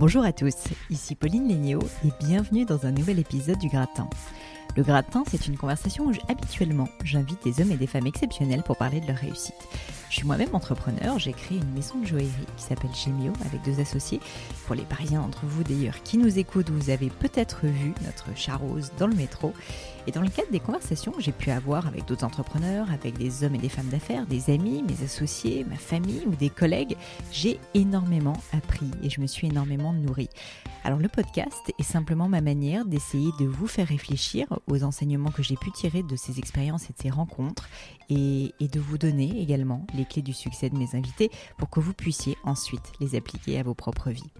Bonjour à tous, ici Pauline Léniaud et bienvenue dans un nouvel épisode du Gratin. Le Gratin, c'est une conversation où habituellement j'invite des hommes et des femmes exceptionnels pour parler de leur réussite. Je suis moi-même entrepreneur, j'ai créé une maison de joaillerie qui s'appelle Gemio avec deux associés. Pour les Parisiens d'entre vous d'ailleurs qui nous écoutent, vous avez peut-être vu notre charose dans le métro. Et dans le cadre des conversations que j'ai pu avoir avec d'autres entrepreneurs, avec des hommes et des femmes d'affaires, des amis, mes associés, ma famille ou des collègues, j'ai énormément appris et je me suis énormément nourrie. Alors le podcast est simplement ma manière d'essayer de vous faire réfléchir aux enseignements que j'ai pu tirer de ces expériences et de ces rencontres et, de vous donner également les clés du succès de mes invités pour que vous puissiez ensuite les appliquer à vos propres vies.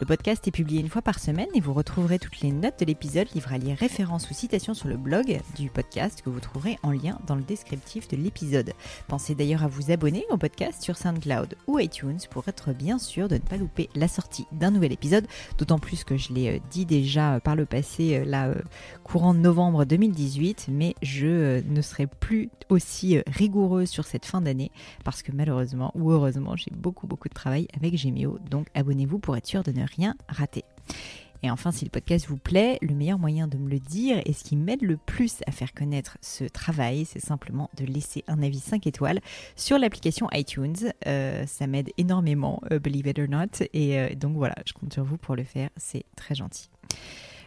Le podcast est publié une fois par semaine et vous retrouverez toutes les notes de l'épisode, livrées à lire références ou citations sur le blog du podcast que vous trouverez en lien dans le descriptif de l'épisode. Pensez d'ailleurs à vous abonner au podcast sur SoundCloud ou iTunes pour être bien sûr de ne pas louper la sortie d'un nouvel épisode, d'autant plus que je l'ai euh, dit déjà euh, par le passé, euh, là, courant novembre 2018, mais je ne serai plus aussi rigoureuse sur cette fin d'année parce que malheureusement ou heureusement, j'ai beaucoup beaucoup de travail avec Gemio, donc abonnez-vous pour être sûr de ne rien rater. Et enfin, si le podcast vous plaît, le meilleur moyen de me le dire et ce qui m'aide le plus à faire connaître ce travail, c'est simplement de laisser un avis 5 étoiles sur l'application iTunes. Euh, ça m'aide énormément, euh, believe it or not. Et euh, donc voilà, je compte sur vous pour le faire, c'est très gentil.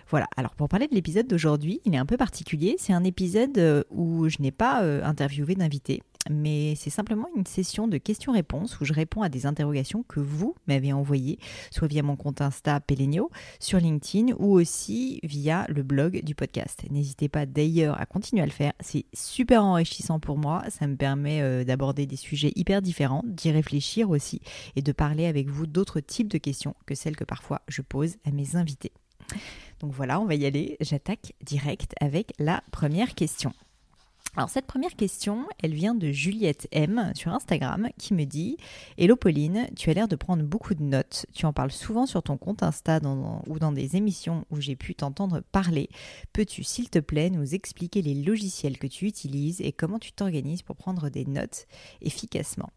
Voilà, alors pour parler de l'épisode d'aujourd'hui, il est un peu particulier. C'est un épisode où je n'ai pas interviewé d'invité mais c'est simplement une session de questions-réponses où je réponds à des interrogations que vous m'avez envoyées, soit via mon compte Insta Pelenio, sur LinkedIn ou aussi via le blog du podcast. N'hésitez pas d'ailleurs à continuer à le faire, c'est super enrichissant pour moi, ça me permet euh, d'aborder des sujets hyper différents, d'y réfléchir aussi et de parler avec vous d'autres types de questions que celles que parfois je pose à mes invités. Donc voilà, on va y aller, j'attaque direct avec la première question. Alors cette première question, elle vient de Juliette M sur Instagram qui me dit Hello Pauline, tu as l'air de prendre beaucoup de notes, tu en parles souvent sur ton compte Insta ou dans des émissions où j'ai pu t'entendre parler. Peux-tu s'il te plaît nous expliquer les logiciels que tu utilises et comment tu t'organises pour prendre des notes efficacement?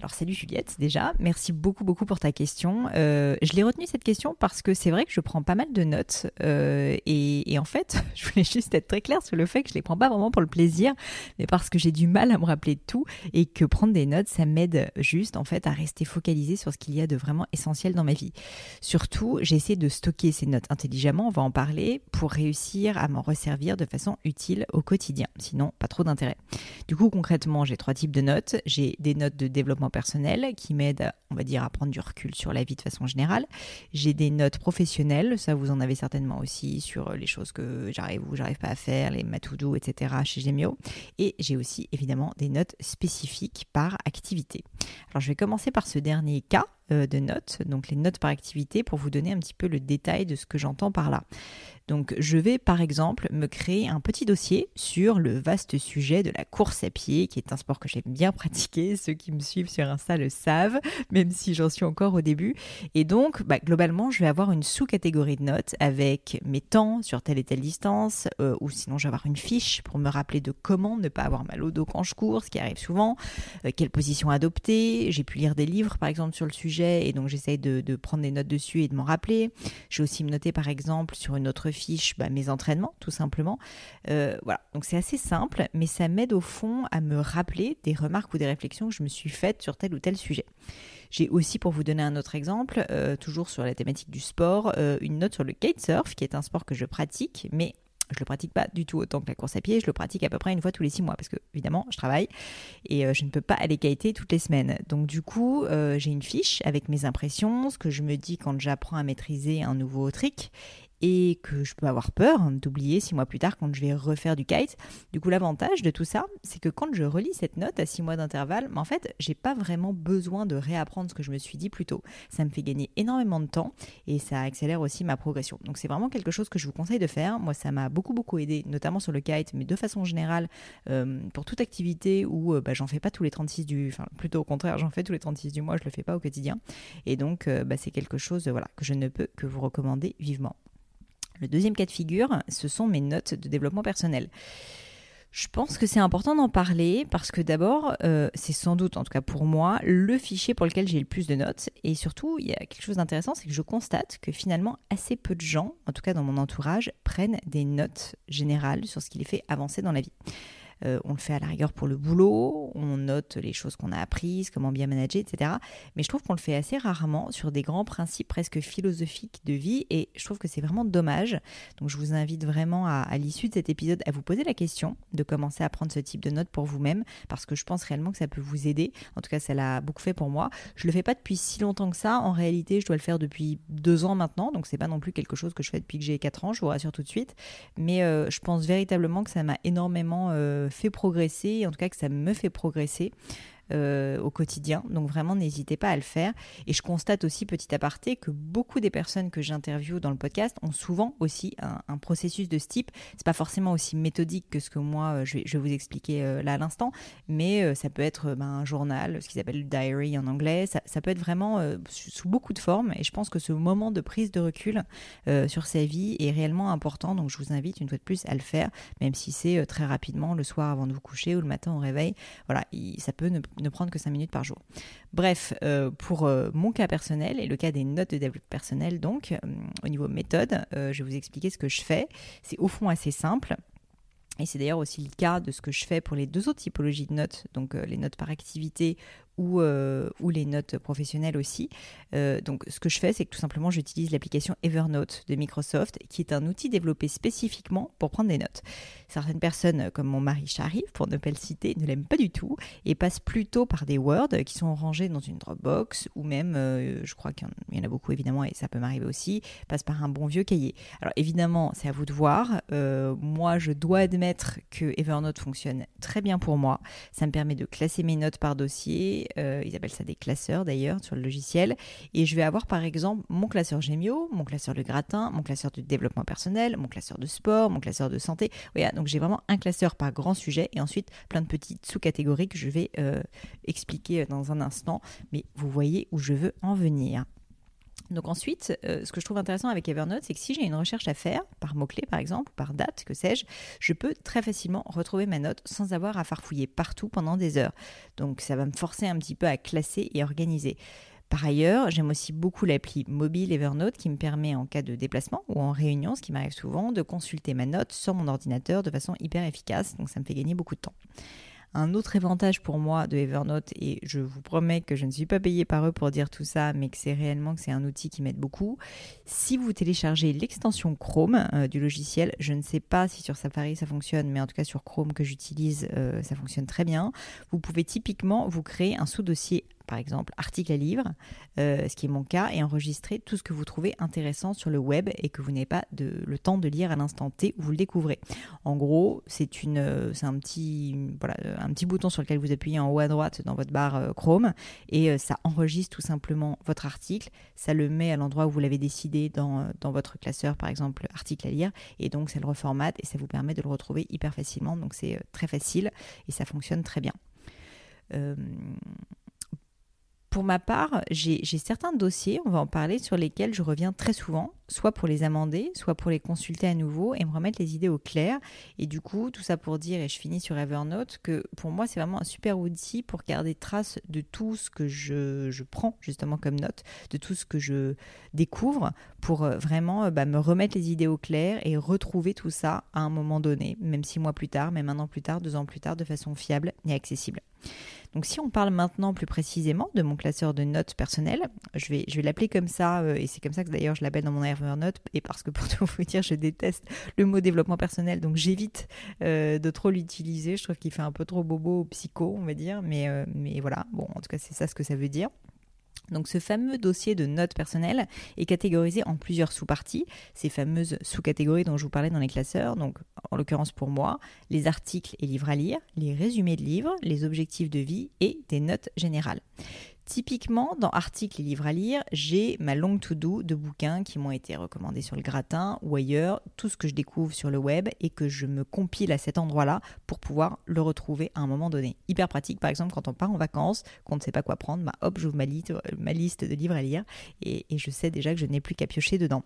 Alors salut Juliette déjà, merci beaucoup beaucoup pour ta question. Euh, je l'ai retenue cette question parce que c'est vrai que je prends pas mal de notes euh, et, en fait je voulais juste être très claire sur le fait que je les prends pas vraiment pour le plaisir, mais parce que j'ai du mal à me rappeler de tout et que prendre des notes ça m'aide juste en fait à rester focalisé sur ce qu'il y a de vraiment essentiel dans ma vie. Surtout j'essaie de stocker ces notes intelligemment, on va en parler, pour réussir à m'en resservir de façon utile au quotidien. Sinon pas trop d'intérêt. Du coup concrètement j'ai trois types de notes. J'ai des notes de développement personnel qui m'aide, on va dire, à prendre du recul sur la vie de façon générale. J'ai des notes professionnelles, ça vous en avez certainement aussi sur les choses que j'arrive ou j'arrive pas à faire, les matoudou, etc. chez Gemio. Et j'ai aussi évidemment des notes spécifiques par activité. Alors je vais commencer par ce dernier cas de notes, donc les notes par activité, pour vous donner un petit peu le détail de ce que j'entends par là. Donc je vais par exemple me créer un petit dossier sur le vaste sujet de la course à pied, qui est un sport que j'aime bien pratiquer. Ceux qui me suivent sur Insta le savent, même si j'en suis encore au début. Et donc bah, globalement, je vais avoir une sous-catégorie de notes avec mes temps sur telle et telle distance, euh, ou sinon je vais avoir une fiche pour me rappeler de comment ne pas avoir mal au dos quand je cours, ce qui arrive souvent, euh, quelle position adopter. J'ai pu lire des livres par exemple sur le sujet, et donc j'essaye de, prendre des notes dessus et de m'en rappeler. Je vais aussi me noter par exemple sur une autre fiche bah, mes entraînements, tout simplement. Euh, voilà, donc c'est assez simple, mais ça m'aide au fond à me rappeler des remarques ou des réflexions que je me suis faites sur tel ou tel sujet. J'ai aussi, pour vous donner un autre exemple, euh, toujours sur la thématique du sport, euh, une note sur le kitesurf, qui est un sport que je pratique, mais je le pratique pas du tout autant que la course à pied. Je le pratique à peu près une fois tous les six mois parce que évidemment je travaille et je ne peux pas aller kiter toutes les semaines. Donc du coup j'ai une fiche avec mes impressions, ce que je me dis quand j'apprends à maîtriser un nouveau trick et que je peux avoir peur d'oublier six mois plus tard quand je vais refaire du kite. Du coup, l'avantage de tout ça, c'est que quand je relis cette note à six mois d'intervalle, en fait, j'ai pas vraiment besoin de réapprendre ce que je me suis dit plus tôt. Ça me fait gagner énormément de temps et ça accélère aussi ma progression. Donc, c'est vraiment quelque chose que je vous conseille de faire. Moi, ça m'a beaucoup, beaucoup aidé, notamment sur le kite, mais de façon générale, euh, pour toute activité où euh, bah, j'en fais pas tous les 36 du. Enfin, plutôt au contraire, j'en fais tous les 36 du mois, je le fais pas au quotidien. Et donc, euh, bah, c'est quelque chose que je ne peux que vous recommander vivement. Le deuxième cas de figure, ce sont mes notes de développement personnel. je pense que c'est important d'en parler parce que d'abord, euh, c'est sans doute, en tout cas pour moi, le fichier pour lequel j'ai le plus de notes. Et surtout, il y a quelque chose d'intéressant, c'est que je constate que finalement, assez peu de gens, en tout cas dans mon entourage, prennent des notes générales sur ce qui les fait avancer dans la vie. Euh, on le fait à la rigueur pour le boulot, on note les choses qu'on a apprises, comment bien manager, etc. Mais je trouve qu'on le fait assez rarement sur des grands principes presque philosophiques de vie et je trouve que c'est vraiment dommage. Donc je vous invite vraiment à, l'issue de cet épisode à vous poser la question de commencer à prendre ce type de notes pour vous-même parce que je pense réellement que ça peut vous aider. En tout cas, ça l'a beaucoup fait pour moi. Je le fais pas depuis si longtemps que ça. En réalité, je dois le faire depuis deux ans maintenant, donc c'est pas non plus quelque chose que je fais depuis que j'ai quatre ans. Je vous rassure tout de suite. Mais euh, je pense véritablement que ça m'a énormément euh, fait progresser, en tout cas que ça me fait progresser. Euh, au quotidien. Donc vraiment, n'hésitez pas à le faire. Et je constate aussi, petit aparté, que beaucoup des personnes que j'interviewe dans le podcast ont souvent aussi un, processus de ce type. C'est pas forcément aussi méthodique que ce que moi, euh, je vais, vous expliquer euh, là à l'instant, mais ça peut être ben, un journal, ce qu'ils appellent le diary en anglais. Ça, ça peut être vraiment sous beaucoup de formes. Et je pense que ce moment de prise de recul sur sa vie est réellement important. Donc je vous invite une fois de plus à le faire, même si c'est très rapidement le soir avant de vous coucher ou le matin au réveil. Voilà, ça peut ne ne prendre que 5 minutes par jour. Bref, euh, pour euh, mon cas personnel et le cas des notes de développement personnel, donc, euh, au niveau méthode, je vais vous expliquer ce que je fais. C'est au fond assez simple. Et c'est d'ailleurs aussi le cas de ce que je fais pour les deux autres typologies de notes, donc les notes par activité ou, euh, ou les notes professionnelles aussi. Euh, donc ce que je fais, c'est que tout simplement j'utilise l'application Evernote de Microsoft, qui est un outil développé spécifiquement pour prendre des notes. Certaines personnes, comme mon mari Sharif, pour ne pas le citer, ne l'aiment pas du tout et passent plutôt par des Word qui sont rangés dans une Dropbox ou même, euh, je crois qu'il y en a beaucoup évidemment et ça peut m'arriver aussi, passent par un bon vieux cahier. Alors évidemment, c'est à vous de voir. moi, je dois admettre que Evernote fonctionne très bien pour moi. Ça me permet de classer mes notes par dossier, euh, ils appellent ça des classeurs d'ailleurs sur le logiciel. Et je vais avoir par exemple mon classeur Gémio, mon classeur de gratin, mon classeur de développement personnel, mon classeur de sport, mon classeur de santé. Voilà, donc j'ai vraiment un classeur par grand sujet et ensuite plein de petites sous-catégories que je vais euh, expliquer dans un instant. Mais vous voyez où je veux en venir. Donc ensuite, euh, ce que je trouve intéressant avec Evernote, c'est que si j'ai une recherche à faire, par mot-clé par exemple, ou par date, que sais-je, je peux très facilement retrouver ma note sans avoir à farfouiller partout pendant des heures. Donc ça va me forcer un petit peu à classer et organiser. Par ailleurs, j'aime aussi beaucoup l'appli mobile Evernote qui me permet en cas de déplacement ou en réunion, ce qui m'arrive souvent, de consulter ma note sur mon ordinateur de façon hyper efficace. Donc ça me fait gagner beaucoup de temps. Un autre avantage pour moi de Evernote, et je vous promets que je ne suis pas payée par eux pour dire tout ça, mais que c'est réellement que c'est un outil qui m'aide beaucoup. Si vous téléchargez l'extension Chrome euh, du logiciel, je ne sais pas si sur Safari ça fonctionne, mais en tout cas sur Chrome que j'utilise, euh, ça fonctionne très bien. Vous pouvez typiquement vous créer un sous-dossier par exemple article à livre, euh, ce qui est mon cas, et enregistrer tout ce que vous trouvez intéressant sur le web et que vous n'avez pas le temps de lire à l'instant T où vous le découvrez. En gros, c'est euh, c'est un petit, bouton sur lequel vous appuyez en haut à droite dans votre barre euh, Chrome et ça enregistre tout simplement votre article, ça le met à l'endroit où vous l'avez décidé dans, votre classeur, par exemple article à lire, et donc ça le reformate et ça vous permet de le retrouver hyper facilement. Donc c'est très facile et ça fonctionne très bien. Euh, pour ma part, j'ai certains dossiers, on va en parler, sur lesquels je reviens très souvent, soit pour les amender, soit pour les consulter à nouveau et me remettre les idées au clair. Et du coup, tout ça pour dire, et je finis sur Evernote, que pour moi, c'est vraiment un super outil pour garder trace de tout ce que je, prends justement comme note, de tout ce que je découvre, pour euh, vraiment euh, bah, me remettre les idées au clair et retrouver tout ça à un moment donné, même six mois plus tard, même un an plus tard, deux ans plus tard, de façon fiable et accessible. Donc si on parle maintenant plus précisément de mon classeur de notes personnelles, je vais, je vais l'appeler comme ça, euh, et c'est comme ça que d'ailleurs je l'appelle dans mon Evernote, et parce que pour tout vous dire, je déteste le mot développement personnel, donc j'évite de trop l'utiliser, je trouve qu'il fait un peu trop bobo psycho, on va dire, mais, mais voilà, bon, en tout cas c'est ça ce que ça veut dire. Donc ce fameux dossier de notes personnelles est catégorisé en plusieurs sous-parties, ces fameuses sous-catégories dont je vous parlais dans les classeurs, donc en l'occurrence pour moi, les articles et livres à lire, les résumés de livres, les objectifs de vie et des notes générales. Typiquement, dans articles et livres à lire, j'ai ma longue to-do de bouquins qui m'ont été recommandés sur le gratin ou ailleurs, tout ce que je découvre sur le web et que je me compile à cet endroit-là pour pouvoir le retrouver à un moment donné. Hyper pratique, par exemple, quand on part en vacances, qu'on ne sait pas quoi prendre, bah hop, j'ouvre ma, liste de livres à lire et je sais déjà que je n'ai plus qu'à piocher dedans.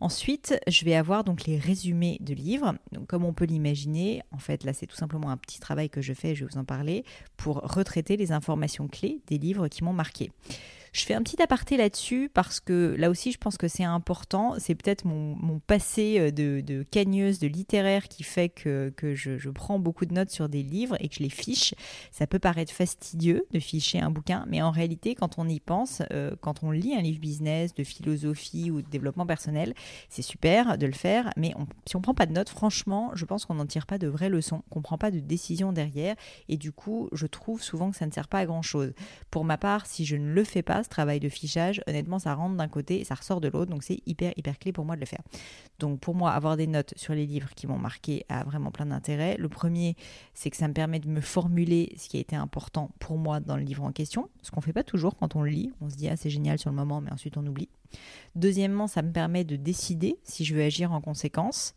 Ensuite, je vais avoir donc les résumés de livres. Comme on peut l'imaginer, en fait, là, c'est tout simplement un petit travail que je fais, je vais vous en parler, pour retraiter les informations clés des livres qui m'ont marqué. Je fais un petit aparté là-dessus parce que là aussi, je pense que c'est important. C'est peut-être mon, passé euh, de, cagneuse, de littéraire qui fait que, je, prends beaucoup de notes sur des livres et que je les fiche. Ça peut paraître fastidieux de ficher un bouquin, mais en réalité, quand on y pense, euh, quand on lit un livre business, de philosophie ou de développement personnel, c'est super de le faire, mais si on prend pas de notes, franchement, je pense qu'on n'en tire pas de vraies leçons, qu'on prend pas de décision derrière, et du coup, je trouve souvent que ça ne sert pas à grand-chose. Pour ma part, si je ne le fais pas, ce travail de fichage, honnêtement, ça rentre d'un côté et ça ressort de l'autre. Donc c'est hyper, hyper clé pour moi de le faire. Donc pour moi, avoir des notes sur les livres qui m'ont marqué a vraiment plein d'intérêt. Le premier, c'est que ça me permet de me formuler ce qui a été important pour moi dans le livre en question. Ce qu'on fait pas toujours quand on le lit. On se dit, ah, c'est génial sur le moment, mais ensuite on oublie. Deuxièmement, ça me permet de décider si je veux agir en conséquence.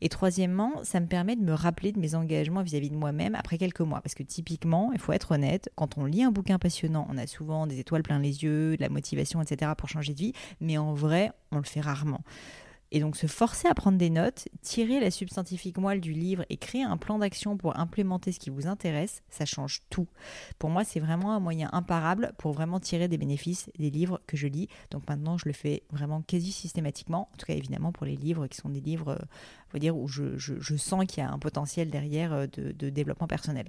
Et troisièmement, ça me permet de me rappeler de mes engagements vis-à-vis de moi-même après quelques mois. Parce que typiquement, il faut être honnête, quand on lit un bouquin passionnant, on a souvent des étoiles plein les yeux, de la motivation, etc. pour changer de vie, mais en vrai, on le fait rarement. Et donc se forcer à prendre des notes, tirer la substantifique moelle du livre et créer un plan d'action pour implémenter ce qui vous intéresse, ça change tout. Pour moi, c'est vraiment un moyen imparable pour vraiment tirer des bénéfices des livres que je lis. Donc maintenant, je le fais vraiment quasi systématiquement. En tout cas, évidemment, pour les livres qui sont des livres, euh, dire, où je, sens qu'il y a un potentiel derrière euh, de, développement personnel.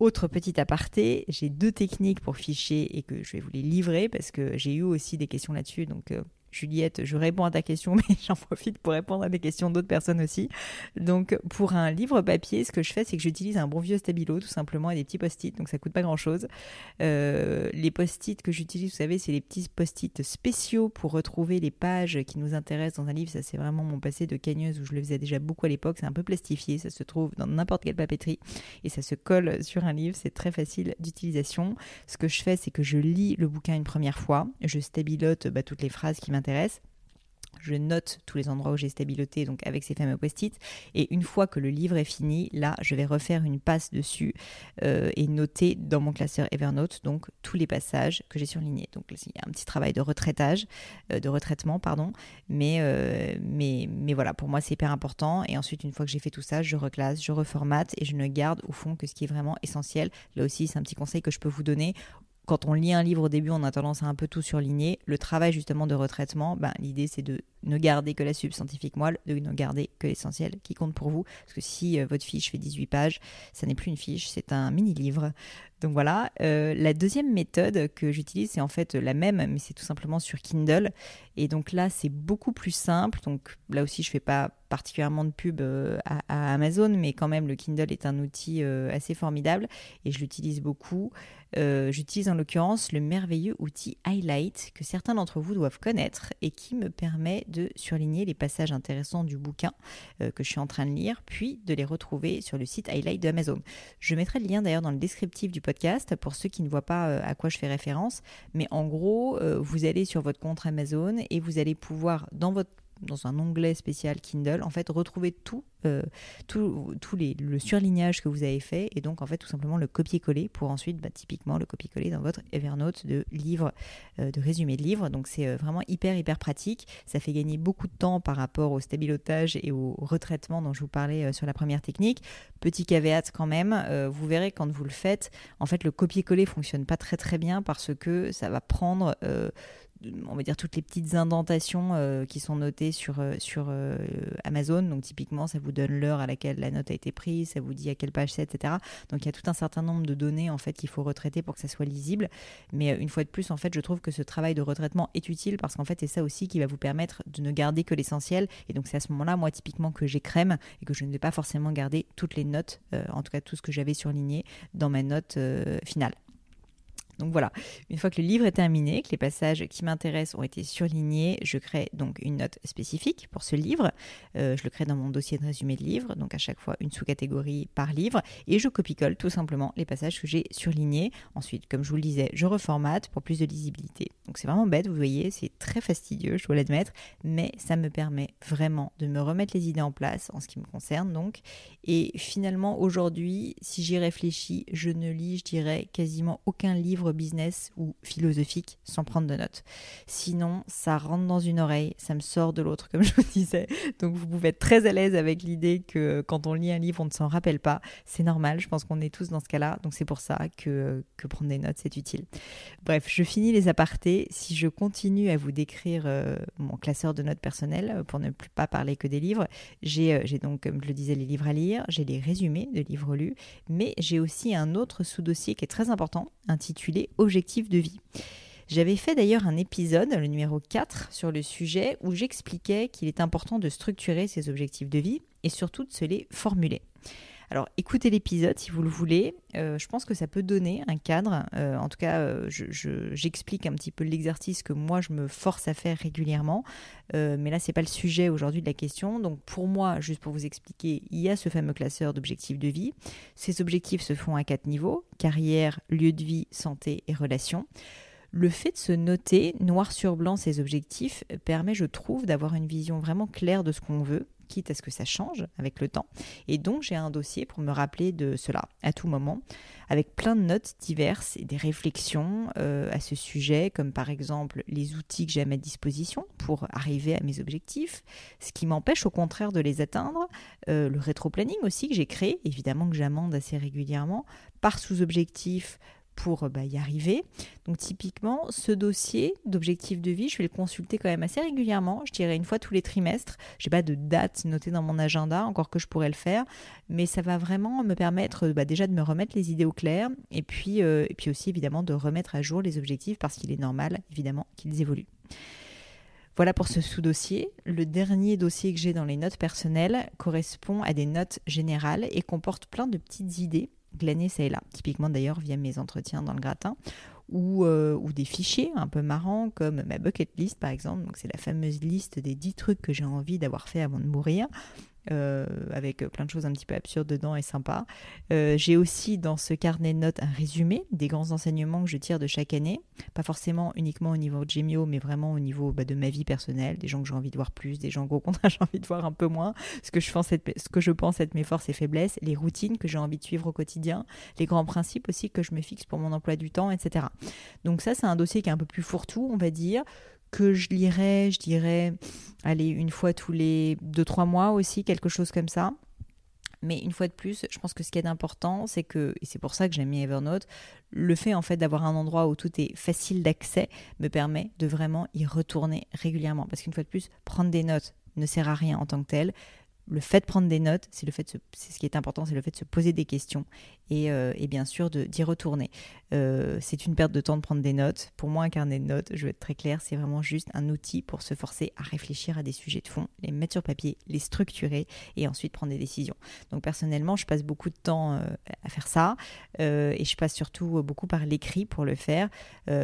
Autre petit aparté, j'ai deux techniques pour ficher et que je vais vous les livrer parce que j'ai eu aussi des questions là-dessus. Donc, euh, Juliette, je réponds à ta question, mais j'en profite pour répondre à des questions d'autres personnes aussi. Donc, pour un livre papier, ce que je fais, c'est que j'utilise un bon vieux stabilo, tout simplement, et des petits post-it, donc ça coûte pas grand-chose. Euh, les post-it que j'utilise, vous savez, c'est les petits post-it spéciaux pour retrouver les pages qui nous intéressent dans un livre. Ça, c'est vraiment mon passé de cagneuse où je le faisais déjà beaucoup à l'époque. C'est un peu plastifié, ça se trouve dans n'importe quelle papeterie et ça se colle sur un livre. C'est très facile d'utilisation. Ce que je fais, c'est que je lis le bouquin une première fois, je stabilote bah, toutes les phrases qui m'intéressent je note tous les endroits où j'ai stabiloté, donc avec ces fameux post-it. Et une fois que le livre est fini, là, je vais refaire une passe dessus euh, et noter dans mon classeur Evernote donc tous les passages que j'ai surlignés. Donc il y a un petit travail de retraitage, euh, de retraitement, pardon. Mais, euh, mais, mais voilà, pour moi, c'est hyper important. Et ensuite, une fois que j'ai fait tout ça, je reclasse, je reformate et je ne garde au fond que ce qui est vraiment essentiel. Là aussi, c'est un petit conseil que je peux vous donner quand on lit un livre au début, on a tendance à un peu tout surligner. Le travail justement de retraitement, ben, l'idée c'est de ne garder que la substantifique moelle, de ne garder que l'essentiel qui compte pour vous. Parce que si euh, votre fiche fait 18 pages, ça n'est plus une fiche, c'est un mini-livre. Donc voilà. Euh, la deuxième méthode que j'utilise, c'est en fait la même, mais c'est tout simplement sur Kindle. Et donc là, c'est beaucoup plus simple. Donc là aussi, je fais pas particulièrement de pub euh, à, Amazon, mais quand même, le Kindle est un outil assez formidable et je l'utilise beaucoup. J'utilise en l'occurrence le merveilleux outil Highlight que certains d'entre vous doivent connaître et qui me permet de surligner les passages intéressants du bouquin euh, que je suis en train de lire, puis de les retrouver sur le site Highlight de Amazon. Je mettrai le lien d'ailleurs dans le descriptif du podcast pour ceux qui ne voient pas euh, à quoi je fais référence. Mais en gros, euh, vous allez sur votre compte Amazon et vous allez pouvoir, dans votre dans un onglet spécial Kindle, en fait, retrouver tout, euh, les, le surlignage que vous avez fait et donc, en fait, tout simplement le copier-coller pour ensuite, bah, typiquement, le copier-coller dans votre Evernote de livre, euh, de résumé de livre. Donc, c'est euh, vraiment hyper, hyper pratique. Ça fait gagner beaucoup de temps par rapport au stabilotage et au retraitement dont je vous parlais sur la première technique. Petit caveat quand même, vous verrez quand vous le faites, en fait, le copier-coller fonctionne pas très, très bien parce que ça va prendre on va dire toutes les petites indentations euh, qui sont notées sur, euh, euh, Amazon. Donc typiquement, ça vous donne l'heure à laquelle la note a été prise, ça vous dit à quelle page c'est, etc. Donc il y a tout un certain nombre de données en fait qu'il faut retraiter pour que ça soit lisible. Mais une fois de plus, en fait, je trouve que ce travail de retraitement est utile parce qu'en fait, c'est ça aussi qui va vous permettre de ne garder que l'essentiel. Et donc c'est à ce moment-là, moi typiquement, que j'écrème et que je ne vais pas forcément garder toutes les notes, en tout cas tout ce que j'avais surligné dans ma note finale. Donc voilà, une fois que le livre est terminé, que les passages qui m'intéressent ont été surlignés, je crée donc une note spécifique pour ce livre. Euh, je le crée dans mon dossier de résumé de livre, donc à chaque fois une sous-catégorie par livre, et je copie-colle tout simplement les passages que j'ai surlignés. Ensuite, comme je vous le disais, je reformate pour plus de lisibilité. Donc c'est vraiment bête, vous voyez, c'est très fastidieux, je dois l'admettre, mais ça me permet vraiment de me remettre les idées en place en ce qui me concerne donc. Et finalement, aujourd'hui, si j'y réfléchis, je ne lis, je dirais, quasiment aucun livre business ou philosophique sans prendre de notes. Sinon, ça rentre dans une oreille, ça me sort de l'autre, comme je vous disais. Donc vous pouvez être très à l'aise avec l'idée que quand on lit un livre, on ne s'en rappelle pas. C'est normal, je pense qu'on est tous dans ce cas-là. Donc c'est pour ça que, que prendre des notes, c'est utile. Bref, je finis les apartés. Si je continue à vous décrire euh, mon classeur de notes personnel, pour ne plus pas parler que des livres, j'ai euh, donc, comme je le disais, les livres à lire, j'ai les résumés de livres lus, mais j'ai aussi un autre sous-dossier qui est très important, intitulé Objectif de vie. J'avais fait d'ailleurs un épisode, le numéro 4, sur le sujet où j'expliquais qu'il est important de structurer ses objectifs de vie et surtout de se les formuler. Alors écoutez l'épisode si vous le voulez. Euh, je pense que ça peut donner un cadre. Euh, en tout cas, euh, j'explique un petit peu l'exercice que moi je me force à faire régulièrement. mais là, c'est pas le sujet aujourd'hui de la question. Donc pour moi, juste pour vous expliquer, il y a ce fameux classeur d'objectifs de vie. Ces objectifs se font à quatre niveaux carrière, lieu de vie, santé et relations. Le fait de se noter noir sur blanc ces objectifs permet, je trouve, d'avoir une vision vraiment claire de ce qu'on veut, quitte à ce que ça change avec le temps. Et donc j'ai un dossier pour me rappeler de cela à tout moment, avec plein de notes diverses et des réflexions euh, à ce sujet, comme par exemple les outils que j'ai à ma disposition pour arriver à mes objectifs, ce qui m'empêche au contraire de les atteindre, euh, le rétro-planning aussi que j'ai créé, évidemment que j'amende assez régulièrement, par sous-objectif, pour euh, bah, y arriver. Donc typiquement, ce dossier d'objectif de vie, je vais le consulter quand même assez régulièrement, je dirais une fois tous les trimestres. Je n'ai pas de date notée dans mon agenda, encore que je pourrais le faire, mais ça va vraiment me permettre bah, déjà de me remettre les idées au clair et puis, euh, et puis aussi évidemment de remettre à jour les objectifs parce qu'il est normal évidemment qu'ils évoluent. Voilà pour ce sous-dossier. Le dernier dossier que j'ai dans les notes personnelles correspond à des notes générales et comporte plein de petites idées glaner ça et là, typiquement d'ailleurs via mes entretiens dans le gratin, ou, euh, ou, des fichiers un peu marrants comme ma bucket list par exemple, donc c'est la fameuse liste des 10 trucs que j'ai envie d'avoir fait avant de mourir. Euh, avec plein de choses un petit peu absurdes dedans et sympas. Euh, j'ai aussi dans ce carnet de notes un résumé des grands enseignements que je tire de chaque année, pas forcément uniquement au niveau de Gemio, mais vraiment au niveau bah, de ma vie personnelle, des gens que j'ai envie de voir plus, des gens qu'au contraire j'ai envie de voir un peu moins, ce que, je pense être, ce que je pense être mes forces et faiblesses, les routines que j'ai envie de suivre au quotidien, les grands principes aussi que je me fixe pour mon emploi du temps, etc. Donc ça c'est un dossier qui est un peu plus fourre-tout, on va dire, que je lirais, je dirais, allez, une fois tous les 2-3 mois aussi, quelque chose comme ça. Mais une fois de plus, je pense que ce qui est important, c'est que, et c'est pour ça que j'aime Evernote, le fait en fait d'avoir un endroit où tout est facile d'accès me permet de vraiment y retourner régulièrement. Parce qu'une fois de plus, prendre des notes ne sert à rien en tant que tel le fait de prendre des notes, c'est le fait de c'est ce qui est important, c'est le fait de se poser des questions et, euh, bien sûr d'y retourner. Euh, c'est une perte de temps de prendre des notes. Pour moi, un carnet de notes, je vais être très clair, c'est vraiment juste un outil pour se forcer à réfléchir à des sujets de fond, les mettre sur papier, les structurer et ensuite prendre des décisions. Donc personnellement, je passe beaucoup de temps euh, à faire ça et je passe surtout beaucoup par l'écrit pour le faire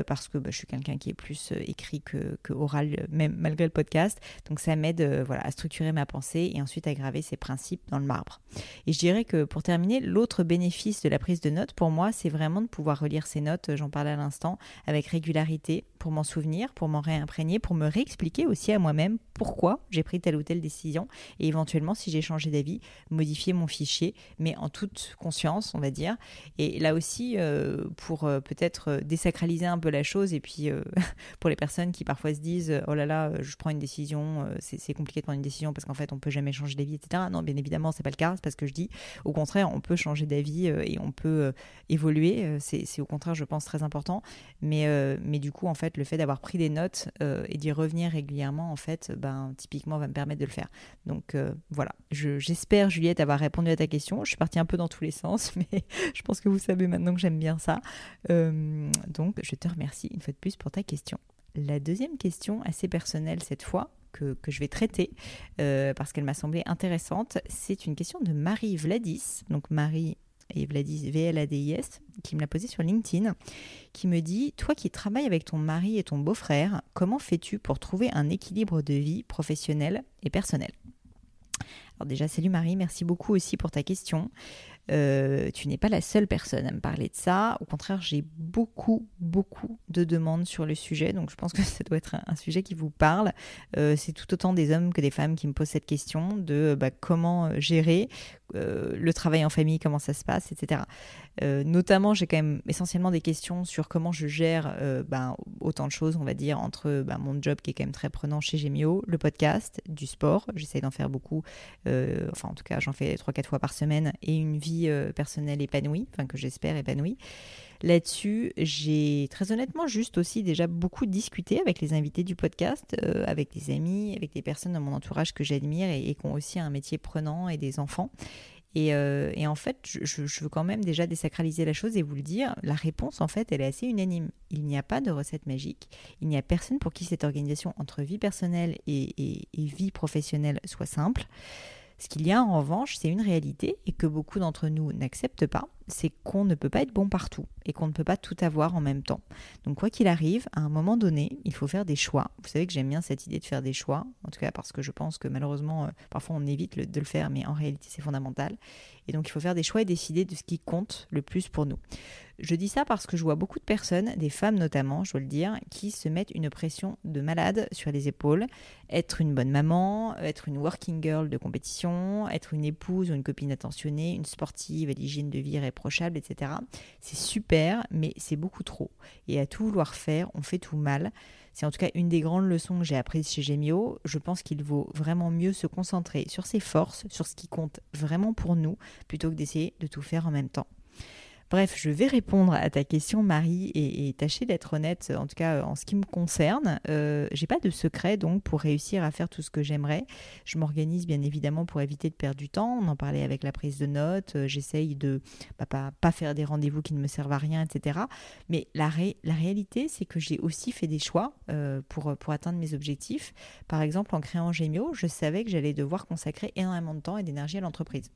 parce que bah, je suis quelqu'un qui est plus écrit que, oral, même malgré le podcast. Donc ça m'aide voilà, à structurer ma pensée et ensuite à graver ces principes dans le marbre. Et je dirais que pour terminer, l'autre bénéfice de la prise de notes pour moi, c'est vraiment de pouvoir relire ces notes, j'en parlais à l'instant, avec régularité pour m'en souvenir, pour m'en réimprégner, pour me réexpliquer aussi à moi-même pourquoi j'ai pris telle ou telle décision et éventuellement, si j'ai changé d'avis, modifier mon fichier, mais en toute conscience, on va dire. Et là aussi, euh, pour euh, peut-être euh, désacraliser un peu la chose et puis pour les personnes qui parfois se disent oh là là, je prends une décision, c'est compliqué de prendre une décision parce qu'en fait, on peut jamais changer d'avis, etc. Non, bien évidemment, c'est pas le cas, c'est parce que je dis. Au contraire, on peut changer d'avis et on peut évoluer. C'est au contraire, je pense, très important. Mais, mais du coup, en fait, le fait d'avoir pris des notes euh, et d'y revenir régulièrement, en fait, ben, typiquement, va me permettre de le faire. Donc euh, voilà, j'espère, Juliette, avoir répondu à ta question. Je suis partie un peu dans tous les sens, mais je pense que vous savez maintenant que j'aime bien ça. Euh, donc, je te remercie une fois de plus pour ta question. La deuxième question, assez personnelle cette fois, que, que, je vais traiter parce qu'elle m'a semblé intéressante. C'est une question de Marie Vladis. Donc Marie et Vladis, qui me l'a posé sur LinkedIn, qui me dit Toi qui travailles avec ton mari et ton beau-frère, comment fais-tu pour trouver un équilibre de vie professionnelle et personnelle Alors déjà, salut Marie, merci beaucoup aussi pour ta question. Euh, tu n'es pas la seule personne à me parler de ça. Au contraire, j'ai beaucoup, beaucoup de demandes sur le sujet. Donc, je pense que ça doit être un, sujet qui vous parle. Euh, c'est tout autant des hommes que des femmes qui me posent cette question de bah, comment euh, gérer le travail en famille, comment ça se passe, etc. notamment, j'ai quand même essentiellement des questions sur comment je gère bah, autant de choses, on va dire, entre bah, mon job qui est quand même très prenant chez Gemio, le podcast, du sport. J'essaie d'en faire beaucoup. enfin, en tout cas, j'en fais 3-4 fois par semaine et une vie euh, personnelle épanouie, enfin que j'espère épanouie. Là-dessus, j'ai très honnêtement juste aussi déjà beaucoup discuté avec les invités du podcast, euh, avec des amis, avec des personnes dans mon entourage que j'admire et, qui ont aussi un métier prenant et des enfants. Et, euh, en fait, je, veux quand même déjà désacraliser la chose et vous le dire, la réponse en fait, elle est assez unanime. Il n'y a pas de recette magique. Il n'y a personne pour qui cette organisation entre vie personnelle et, et vie professionnelle soit simple. Ce qu'il y a en revanche, c'est une réalité et que beaucoup d'entre nous n'acceptent pas, c'est qu'on ne peut pas être bon partout et qu'on ne peut pas tout avoir en même temps. Donc quoi qu'il arrive, à un moment donné, il faut faire des choix. Vous savez que j'aime bien cette idée de faire des choix, en tout cas parce que je pense que malheureusement, euh, parfois on évite de le faire, mais en réalité c'est fondamental. Et donc il faut faire des choix et décider de ce qui compte le plus pour nous. Je dis ça parce que je vois beaucoup de personnes, des femmes notamment, je dois le dire, qui se mettent une pression de malade sur les épaules. Être une bonne maman, être une working girl de compétition, être une épouse ou une copine attentionnée, une sportive à l'hygiène de vie irréprochable, etc. C'est super, mais c'est beaucoup trop. Et à tout vouloir faire, on fait tout mal. C'est en tout cas une des grandes leçons que j'ai apprises chez Gemio. Je pense qu'il vaut vraiment mieux se concentrer sur ses forces, sur ce qui compte vraiment pour nous, plutôt que d'essayer de tout faire en même temps. Bref, je vais répondre à ta question, Marie, et, tâcher d'être honnête, en tout cas en ce qui me concerne. Euh, j'ai pas de secret donc pour réussir à faire tout ce que j'aimerais. Je m'organise bien évidemment pour éviter de perdre du temps. On en parlait avec la prise de notes. Euh, j'essaye de bah, pas, faire des rendez-vous qui ne me servent à rien, etc. Mais la, réalité, c'est que j'ai aussi fait des choix euh, pour, atteindre mes objectifs. Par exemple, en créant Gemio, je savais que j'allais devoir consacrer énormément de temps et d'énergie à l'entreprise.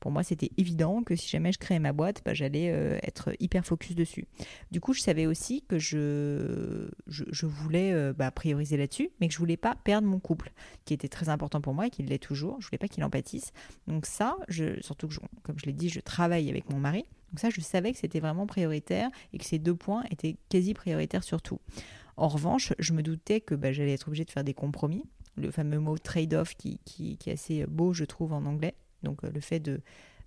Pour moi, c'était évident que si jamais je créais ma boîte, bah, j'allais euh, être hyper focus dessus. Du coup, je savais aussi que je, je, voulais euh, bah, prioriser là-dessus, mais que je voulais pas perdre mon couple, qui était très important pour moi et qui l'est toujours. Je voulais pas qu'il en pâtisse. Donc ça, je, surtout que, comme je l'ai dit, je travaille avec mon mari. Donc ça, je savais que c'était vraiment prioritaire et que ces deux points étaient quasi prioritaires surtout. En revanche, je me doutais que bah, j'allais être obligée de faire des compromis. Le fameux mot trade-off qui, qui, est assez beau, je trouve, en anglais. Donc euh, le fait de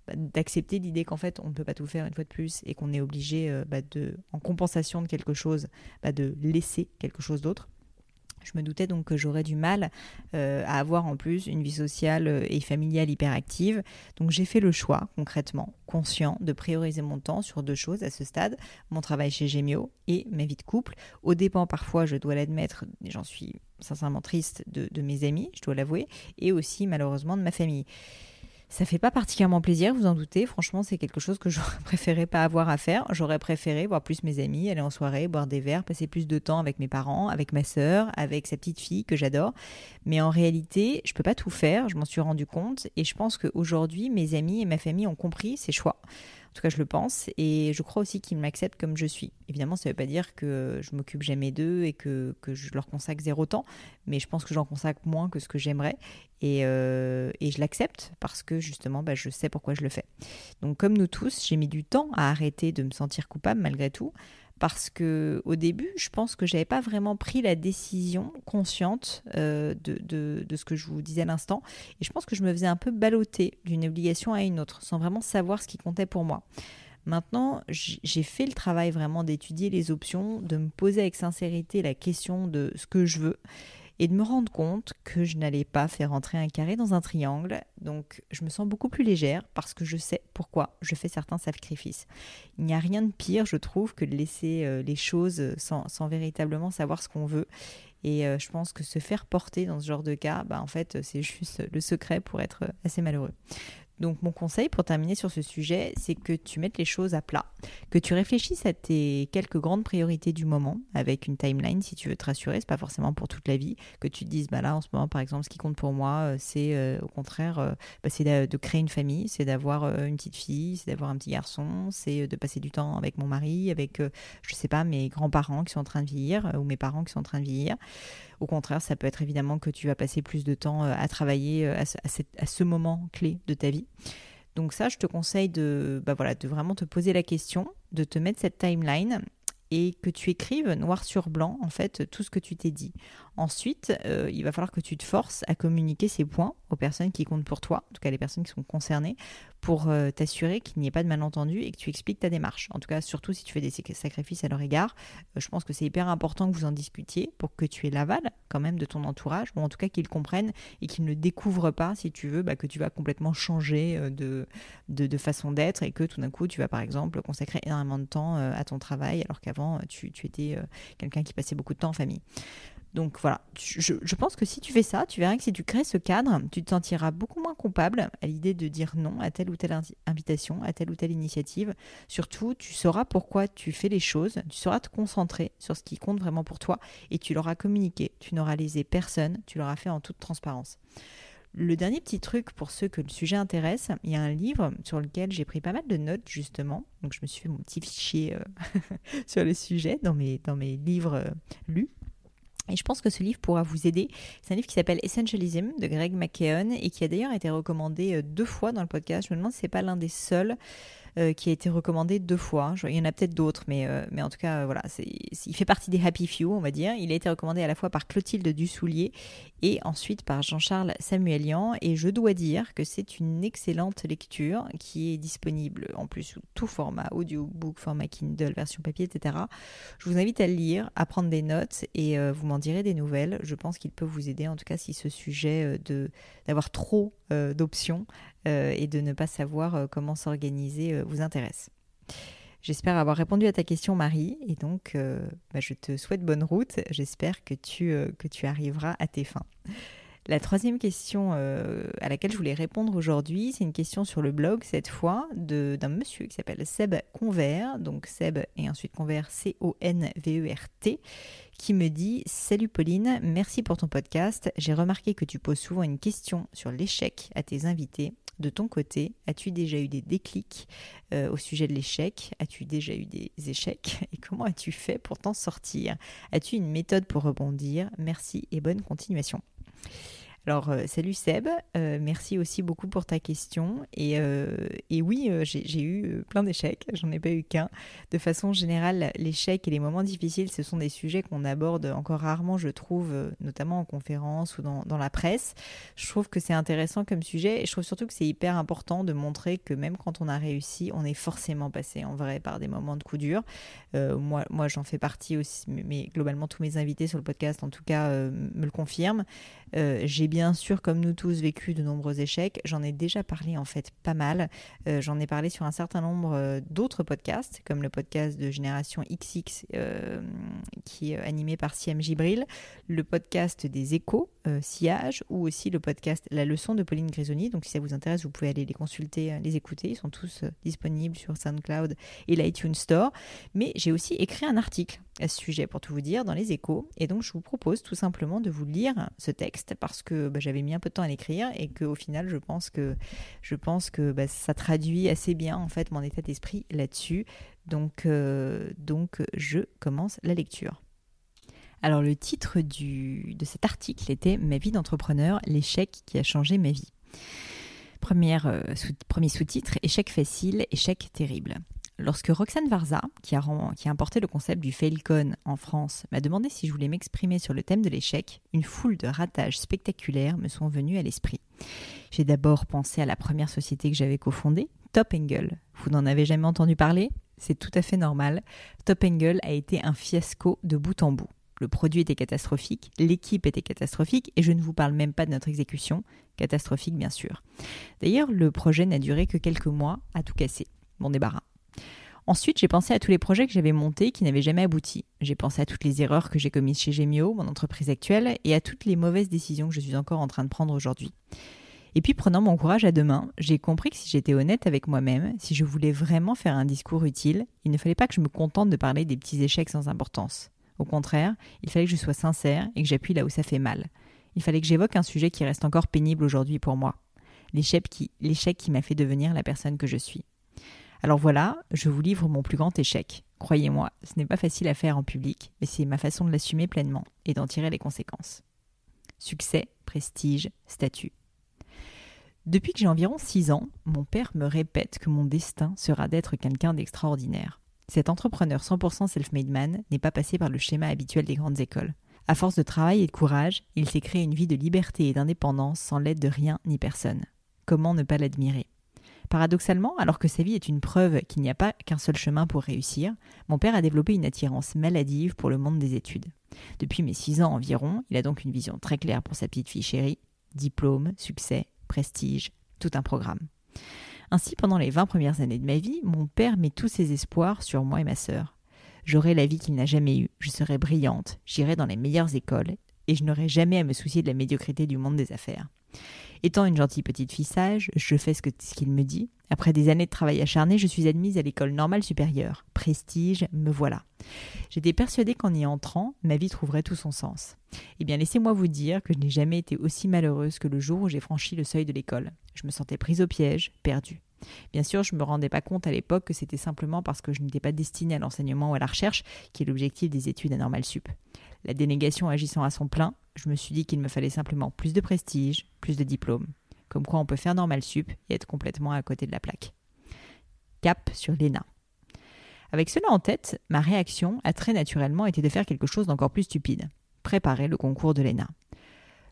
bah, d'accepter l'idée qu'en fait on ne peut pas tout faire une fois de plus et qu'on est obligé euh, bah, de en compensation de quelque chose bah, de laisser quelque chose d'autre je me doutais donc que j'aurais du mal euh, à avoir en plus une vie sociale et familiale hyperactive. Donc j'ai fait le choix, concrètement, conscient, de prioriser mon temps sur deux choses à ce stade, mon travail chez Gemio et ma vie de couple. Au dépend parfois, je dois l'admettre, j'en suis sincèrement triste, de mes amis, je dois l'avouer, et aussi malheureusement de ma famille. Ça fait pas particulièrement plaisir, vous en doutez. Franchement, c'est quelque chose que j'aurais préféré pas avoir à faire. J'aurais préféré voir plus mes amis, aller en soirée, boire des verres, passer plus de temps avec mes parents, avec ma sœur, avec sa petite fille que j'adore. Mais en réalité, je peux pas tout faire. Je m'en suis rendu compte et je pense qu'aujourd'hui, mes amis et ma famille ont compris ces choix. En tout cas, je le pense. Et je crois aussi qu'ils m'acceptent comme je suis. Évidemment, ça ne veut pas dire que je m'occupe jamais d'eux et que, je leur consacre zéro temps. Mais je pense que j'en consacre moins que ce que j'aimerais. Et, euh, je l'accepte parce que justement, bah, je sais pourquoi je le fais. Donc, comme nous tous, j'ai mis du temps à arrêter de me sentir coupable malgré tout parce que au début, je pense que j'avais pas vraiment pris la décision consciente euh, de, de, de, ce que je vous disais à l'instant, et je pense que je me faisais un peu balloter d'une obligation à une autre, sans vraiment savoir ce qui comptait pour moi. Maintenant, j'ai fait le travail vraiment d'étudier les options, de me poser avec sincérité la question de ce que je veux et de me rendre compte que je n'allais pas faire entrer un carré dans un triangle. Donc je me sens beaucoup plus légère parce que je sais pourquoi je fais certains sacrifices. Il n'y a rien de pire, je trouve, que de laisser euh, les choses sans, véritablement savoir ce qu'on veut. Et euh, je pense que se faire porter dans ce genre de cas, bah, en fait, c'est juste le secret pour être assez malheureux. Donc mon conseil pour terminer sur ce sujet, c'est que tu mettes les choses à plat, que tu réfléchisses à tes quelques grandes priorités du moment avec une timeline si tu veux te rassurer, c'est pas forcément pour toute la vie, que tu te dises bah là en ce moment par exemple ce qui compte pour moi euh, c'est euh, au contraire euh, bah, c'est de, créer une famille, c'est d'avoir une petite fille, c'est d'avoir un petit garçon, c'est de passer du temps avec mon mari, avec je sais pas mes grands-parents qui sont en train de vieillir ou mes parents qui sont en train de vieillir Au contraire, ça peut être évidemment que tu vas passer plus de temps à travailler à ce, moment clé de ta vie. Donc ça, je te conseille de, bah de vraiment te poser la question, de te mettre cette timeline et que tu écrives noir sur blanc en fait tout ce que tu t'es dit. Ensuite, euh, il va falloir que tu te forces à communiquer ces points aux personnes qui comptent pour toi, en tout cas les personnes qui sont concernées, pour euh, t'assurer qu'il n'y ait pas de malentendu et que tu expliques ta démarche. En tout cas, surtout si tu fais des sacrifices à leur égard, euh, je pense que c'est hyper important que vous en discutiez pour que tu aies l'aval quand même de ton entourage, ou en tout cas qu'ils comprennent et qu'ils ne découvrent pas, si tu veux, bah, que tu vas complètement changer de, façon d'être et que tout d'un coup tu vas par exemple consacrer énormément de temps à ton travail alors qu'avant tu étais quelqu'un qui passait beaucoup de temps en famille. Donc voilà, je, pense que si tu fais ça, tu verras que si tu crées ce cadre, tu te sentiras beaucoup moins coupable à l'idée de dire non à telle ou telle invitation, à telle ou telle initiative. Surtout, tu sauras pourquoi tu fais les choses, tu sauras te concentrer sur ce qui compte vraiment pour toi et tu l'auras communiqué. Tu n'auras lésé personne, tu l'auras fait en toute transparence. Le dernier petit truc pour ceux que le sujet intéresse, il y a un livre sur lequel j'ai pris pas mal de notes justement. Donc je me suis fait mon petit fichier euh, sur le sujet dans mes, livres euh, lus. Et je pense que ce livre pourra vous aider. C'est un livre qui s'appelle Essentialism de Greg McKeown et qui a d'ailleurs été recommandé euh, deux fois dans le podcast. Je me demande si c'est pas l'un des seuls euh, qui a été recommandé deux fois. Il y en a peut-être d'autres, mais, euh, mais en tout cas, voilà, il fait partie des Happy Few, on va dire. Il a été recommandé à la fois par Clotilde Dussoulier et ensuite par Jean-Charles Samuelian. Et je dois dire que c'est une excellente lecture qui est disponible en plus sous tout format, audiobook, format Kindle, version papier, etc. Je vous invite à le lire, à prendre des notes et euh, vous m'en direz des nouvelles. Je pense qu'il peut vous aider, en tout cas, si ce sujet de d'avoir trop d'options et de ne pas savoir euh, comment s'organiser euh, vous intéresse. J'espère avoir répondu à ta question, Marie, et donc bah, je te souhaite bonne route. J'espère que tu, que tu arriveras à tes fins. La troisième question à laquelle je voulais répondre aujourd'hui, c'est une question sur le blog, cette fois, d'un monsieur qui s'appelle Seb Convert, donc Seb et ensuite Convert, C-O-N-V-E-R-T, qui me dit Salut Pauline, merci pour ton podcast. J'ai remarqué que tu poses souvent une question sur l'échec à tes invités de ton côté, as-tu déjà eu des déclics euh, au sujet de l'échec? As-tu déjà eu des échecs? Et comment as-tu fait pour t'en sortir? As-tu une méthode pour rebondir? Merci et bonne continuation. Alors, euh, salut Seb, euh, merci aussi beaucoup pour ta question. Et, euh, oui, j'ai eu plein d'échecs, j'en ai pas eu qu'un. De façon générale, l'échec et les moments difficiles, ce sont des sujets qu'on aborde encore rarement, je trouve, notamment en conférence ou dans, la presse. Je trouve que c'est intéressant comme sujet et je trouve surtout que c'est hyper important de montrer que même quand on a réussi, on est forcément passé en vrai par des moments de coup dur. moi, moi j'en fais partie aussi, mais globalement, tous mes invités sur le podcast, en tout cas, me le confirment. j'ai bien sûr, comme nous tous, vécu de nombreux échecs. J'en ai déjà parlé en fait pas mal. Euh, j'en ai parlé sur un certain nombre euh, d'autres podcasts, comme le podcast de Génération XX euh, qui est animé par Siam Gibril, le podcast des échos, Sillage, ou aussi le podcast La leçon de Pauline Grisoni. Donc si ça vous intéresse, vous pouvez aller les consulter, les écouter. Ils sont tous disponibles sur SoundCloud et l'iTunes Store. Mais j'ai aussi écrit un article à ce sujet, pour tout vous dire, dans les échos. Et donc, je vous propose tout simplement de vous lire ce texte parce que bah, j'avais mis un peu de temps à l'écrire et qu'au final, je pense que, je pense que bah, ça traduit assez bien en fait mon état d'esprit là-dessus. Donc, euh, donc, je commence la lecture. Alors, le titre de cet article était Ma vie d'entrepreneur, l'échec qui a changé ma vie. Euh, premier sous-titre Échec facile, échec terrible. Lorsque Roxane Varza, qui a, qui a importé le concept du Failcon en France, m'a demandé si je voulais m'exprimer sur le thème de l'échec, une foule de ratages spectaculaires me sont venus à l'esprit. J'ai d'abord pensé à la première société que j'avais cofondée, Top Angle. Vous n'en avez jamais entendu parler? C'est tout à fait normal. Top Angle a été un fiasco de bout en bout. Le produit était catastrophique, l'équipe était catastrophique, et je ne vous parle même pas de notre exécution, catastrophique bien sûr. D'ailleurs, le projet n'a duré que quelques mois à tout casser. Mon débarras. Ensuite, j'ai pensé à tous les projets que j'avais montés qui n'avaient jamais abouti. J'ai pensé à toutes les erreurs que j'ai commises chez Gemio, mon entreprise actuelle, et à toutes les mauvaises décisions que je suis encore en train de prendre aujourd'hui. Et puis, prenant mon courage à deux mains, j'ai compris que si j'étais honnête avec moi-même, si je voulais vraiment faire un discours utile, il ne fallait pas que je me contente de parler des petits échecs sans importance. Au contraire, il fallait que je sois sincère et que j'appuie là où ça fait mal. Il fallait que j'évoque un sujet qui reste encore pénible aujourd'hui pour moi. L'échec qui, qui m'a fait devenir la personne que je suis. Alors voilà, je vous livre mon plus grand échec. Croyez-moi, ce n'est pas facile à faire en public, mais c'est ma façon de l'assumer pleinement et d'en tirer les conséquences. Succès, prestige, statut. Depuis que j'ai environ 6 ans, mon père me répète que mon destin sera d'être quelqu'un d'extraordinaire. Cet entrepreneur 100% self-made man n'est pas passé par le schéma habituel des grandes écoles. À force de travail et de courage, il s'est créé une vie de liberté et d'indépendance sans l'aide de rien ni personne. Comment ne pas l'admirer? Paradoxalement, alors que sa vie est une preuve qu'il n'y a pas qu'un seul chemin pour réussir, mon père a développé une attirance maladive pour le monde des études. Depuis mes six ans environ, il a donc une vision très claire pour sa petite fille chérie diplôme, succès, prestige, tout un programme. Ainsi, pendant les 20 premières années de ma vie, mon père met tous ses espoirs sur moi et ma sœur. J'aurai la vie qu'il n'a jamais eue, je serai brillante, j'irai dans les meilleures écoles, et je n'aurai jamais à me soucier de la médiocrité du monde des affaires. Étant une gentille petite fille sage, je fais ce qu'il me dit. Après des années de travail acharné, je suis admise à l'école normale supérieure. Prestige, me voilà. J'étais persuadée qu'en y entrant, ma vie trouverait tout son sens. Eh bien, laissez-moi vous dire que je n'ai jamais été aussi malheureuse que le jour où j'ai franchi le seuil de l'école. Je me sentais prise au piège, perdue. Bien sûr, je ne me rendais pas compte à l'époque que c'était simplement parce que je n'étais pas destinée à l'enseignement ou à la recherche, qui est l'objectif des études à Normal Sup. La dénégation agissant à son plein, je me suis dit qu'il me fallait simplement plus de prestige, plus de diplômes. Comme quoi on peut faire normal sup et être complètement à côté de la plaque. Cap sur l'ENA. Avec cela en tête, ma réaction a très naturellement été de faire quelque chose d'encore plus stupide. Préparer le concours de l'ENA.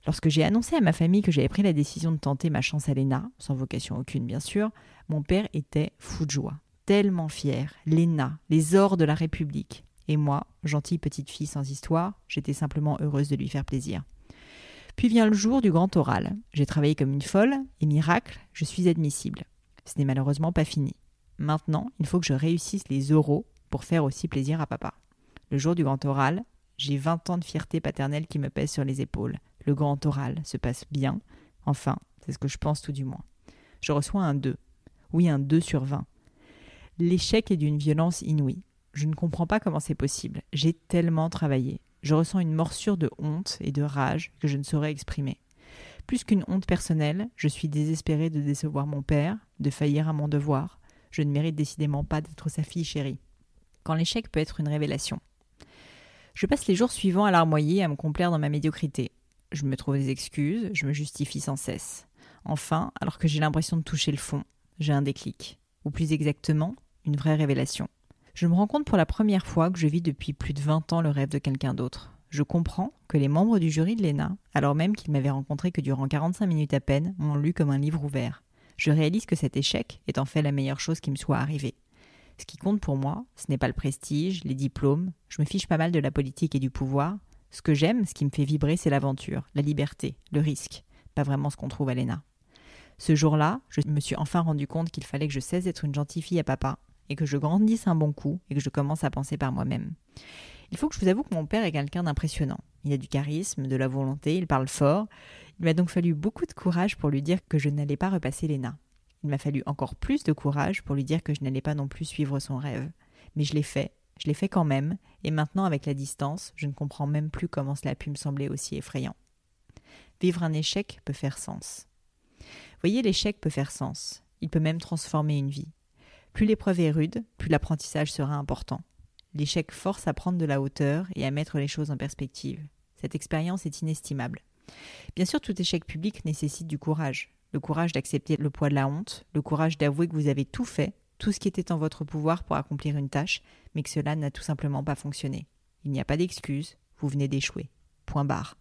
Lorsque j'ai annoncé à ma famille que j'avais pris la décision de tenter ma chance à l'ENA, sans vocation aucune bien sûr, mon père était fou de joie. Tellement fier. L'ENA, les ors de la République. Et moi, gentille petite fille sans histoire, j'étais simplement heureuse de lui faire plaisir. Puis vient le jour du grand oral. J'ai travaillé comme une folle, et miracle, je suis admissible. Ce n'est malheureusement pas fini. Maintenant, il faut que je réussisse les euros pour faire aussi plaisir à papa. Le jour du grand oral, j'ai 20 ans de fierté paternelle qui me pèse sur les épaules. Le grand oral se passe bien. Enfin, c'est ce que je pense tout du moins. Je reçois un 2. Oui, un 2 sur 20. L'échec est d'une violence inouïe. Je ne comprends pas comment c'est possible. J'ai tellement travaillé. Je ressens une morsure de honte et de rage que je ne saurais exprimer. Plus qu'une honte personnelle, je suis désespérée de décevoir mon père, de faillir à mon devoir. Je ne mérite décidément pas d'être sa fille chérie. Quand l'échec peut être une révélation. Je passe les jours suivants à l'armoyer à me complaire dans ma médiocrité. Je me trouve des excuses, je me justifie sans cesse. Enfin, alors que j'ai l'impression de toucher le fond, j'ai un déclic. Ou plus exactement, une vraie révélation. Je me rends compte pour la première fois que je vis depuis plus de 20 ans le rêve de quelqu'un d'autre. Je comprends que les membres du jury de l'ENA, alors même qu'ils m'avaient rencontré que durant 45 minutes à peine, m'ont lu comme un livre ouvert. Je réalise que cet échec est en fait la meilleure chose qui me soit arrivée. Ce qui compte pour moi, ce n'est pas le prestige, les diplômes, je me fiche pas mal de la politique et du pouvoir. Ce que j'aime, ce qui me fait vibrer, c'est l'aventure, la liberté, le risque, pas vraiment ce qu'on trouve à l'ENA. Ce jour-là, je me suis enfin rendu compte qu'il fallait que je cesse d'être une gentille fille à papa et que je grandisse un bon coup et que je commence à penser par moi-même. Il faut que je vous avoue que mon père est quelqu'un d'impressionnant. Il a du charisme, de la volonté, il parle fort. Il m'a donc fallu beaucoup de courage pour lui dire que je n'allais pas repasser l'ENA. Il m'a fallu encore plus de courage pour lui dire que je n'allais pas non plus suivre son rêve. Mais je l'ai fait, je l'ai fait quand même, et maintenant avec la distance, je ne comprends même plus comment cela a pu me sembler aussi effrayant. Vivre un échec peut faire sens. Voyez, l'échec peut faire sens. Il peut même transformer une vie. Plus l'épreuve est rude, plus l'apprentissage sera important. L'échec force à prendre de la hauteur et à mettre les choses en perspective. Cette expérience est inestimable. Bien sûr, tout échec public nécessite du courage. Le courage d'accepter le poids de la honte, le courage d'avouer que vous avez tout fait, tout ce qui était en votre pouvoir pour accomplir une tâche, mais que cela n'a tout simplement pas fonctionné. Il n'y a pas d'excuse, vous venez d'échouer. Point barre.